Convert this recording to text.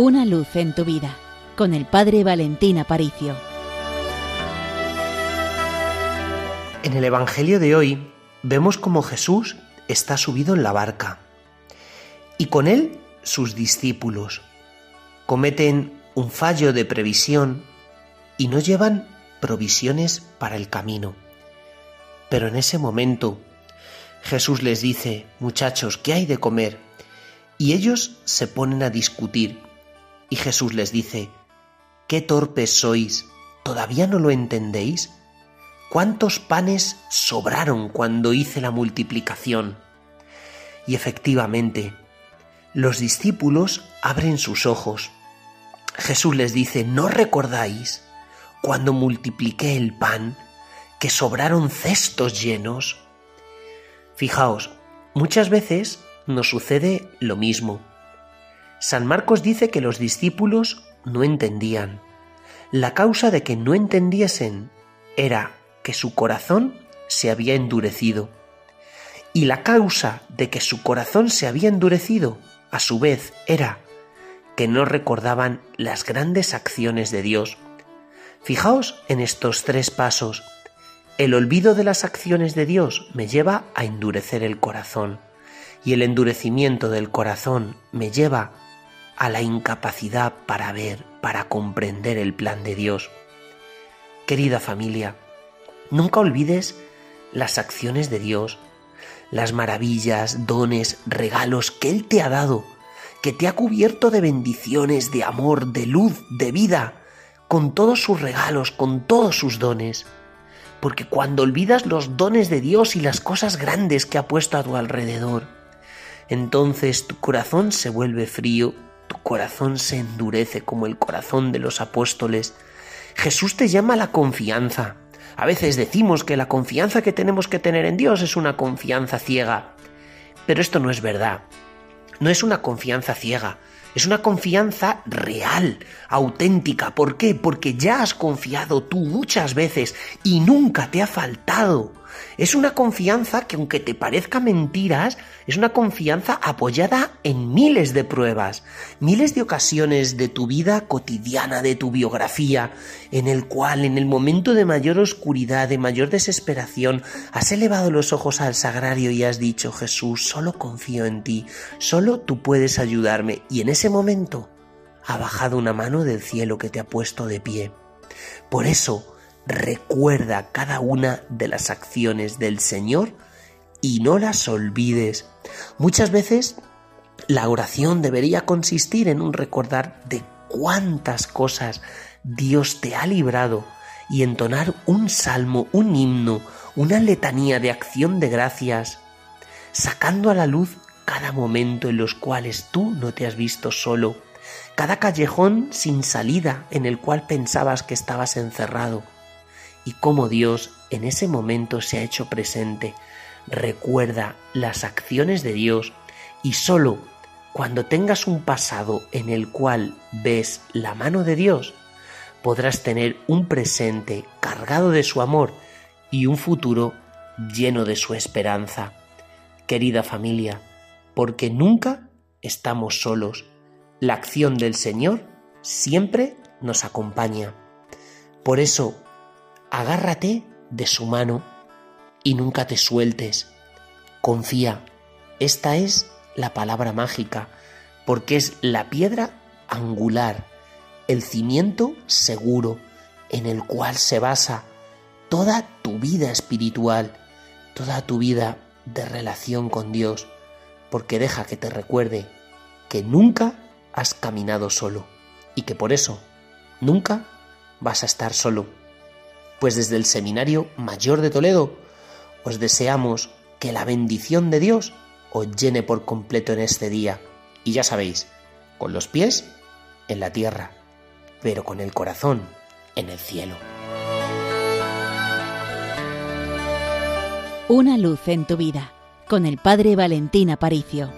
Una luz en tu vida con el Padre Valentín Aparicio. En el Evangelio de hoy vemos como Jesús está subido en la barca y con él sus discípulos cometen un fallo de previsión y no llevan provisiones para el camino. Pero en ese momento Jesús les dice, muchachos, ¿qué hay de comer? Y ellos se ponen a discutir y Jesús les dice, ¿qué torpes sois? ¿Todavía no lo entendéis? ¿Cuántos panes sobraron cuando hice la multiplicación? Y efectivamente, los discípulos abren sus ojos. Jesús les dice, ¿no recordáis cuando multipliqué el pan que sobraron cestos llenos? Fijaos, muchas veces nos sucede lo mismo. San Marcos dice que los discípulos no entendían. La causa de que no entendiesen era que su corazón se había endurecido. Y la causa de que su corazón se había endurecido, a su vez, era que no recordaban las grandes acciones de Dios. Fijaos en estos tres pasos. El olvido de las acciones de Dios me lleva a endurecer el corazón y el endurecimiento del corazón me lleva a la incapacidad para ver, para comprender el plan de Dios. Querida familia, nunca olvides las acciones de Dios, las maravillas, dones, regalos que Él te ha dado, que te ha cubierto de bendiciones, de amor, de luz, de vida, con todos sus regalos, con todos sus dones. Porque cuando olvidas los dones de Dios y las cosas grandes que ha puesto a tu alrededor, entonces tu corazón se vuelve frío, tu corazón se endurece como el corazón de los apóstoles. Jesús te llama a la confianza. A veces decimos que la confianza que tenemos que tener en Dios es una confianza ciega. Pero esto no es verdad. No es una confianza ciega. Es una confianza real, auténtica. ¿Por qué? Porque ya has confiado tú muchas veces y nunca te ha faltado. Es una confianza que aunque te parezca mentiras, es una confianza apoyada en miles de pruebas, miles de ocasiones de tu vida cotidiana, de tu biografía, en el cual en el momento de mayor oscuridad, de mayor desesperación, has elevado los ojos al sagrario y has dicho, Jesús, solo confío en ti, solo tú puedes ayudarme. Y en ese momento ha bajado una mano del cielo que te ha puesto de pie. Por eso, recuerda cada una de las acciones del Señor y no las olvides. Muchas veces la oración debería consistir en un recordar de cuántas cosas Dios te ha librado y entonar un salmo, un himno, una letanía de acción de gracias, sacando a la luz cada momento en los cuales tú no te has visto solo, cada callejón sin salida en el cual pensabas que estabas encerrado y cómo Dios en ese momento se ha hecho presente. Recuerda las acciones de Dios y solo cuando tengas un pasado en el cual ves la mano de Dios, podrás tener un presente cargado de su amor y un futuro lleno de su esperanza. Querida familia, porque nunca estamos solos. La acción del Señor siempre nos acompaña. Por eso, agárrate de su mano y nunca te sueltes. Confía. Esta es la palabra mágica, porque es la piedra angular, el cimiento seguro en el cual se basa toda tu vida espiritual, toda tu vida de relación con Dios, porque deja que te recuerde que nunca has caminado solo y que por eso nunca vas a estar solo pues desde el Seminario Mayor de Toledo os deseamos que la bendición de Dios os llene por completo en este día. Y ya sabéis, con los pies en la tierra, pero con el corazón en el cielo. Una luz en tu vida, con el Padre Valentín Aparicio.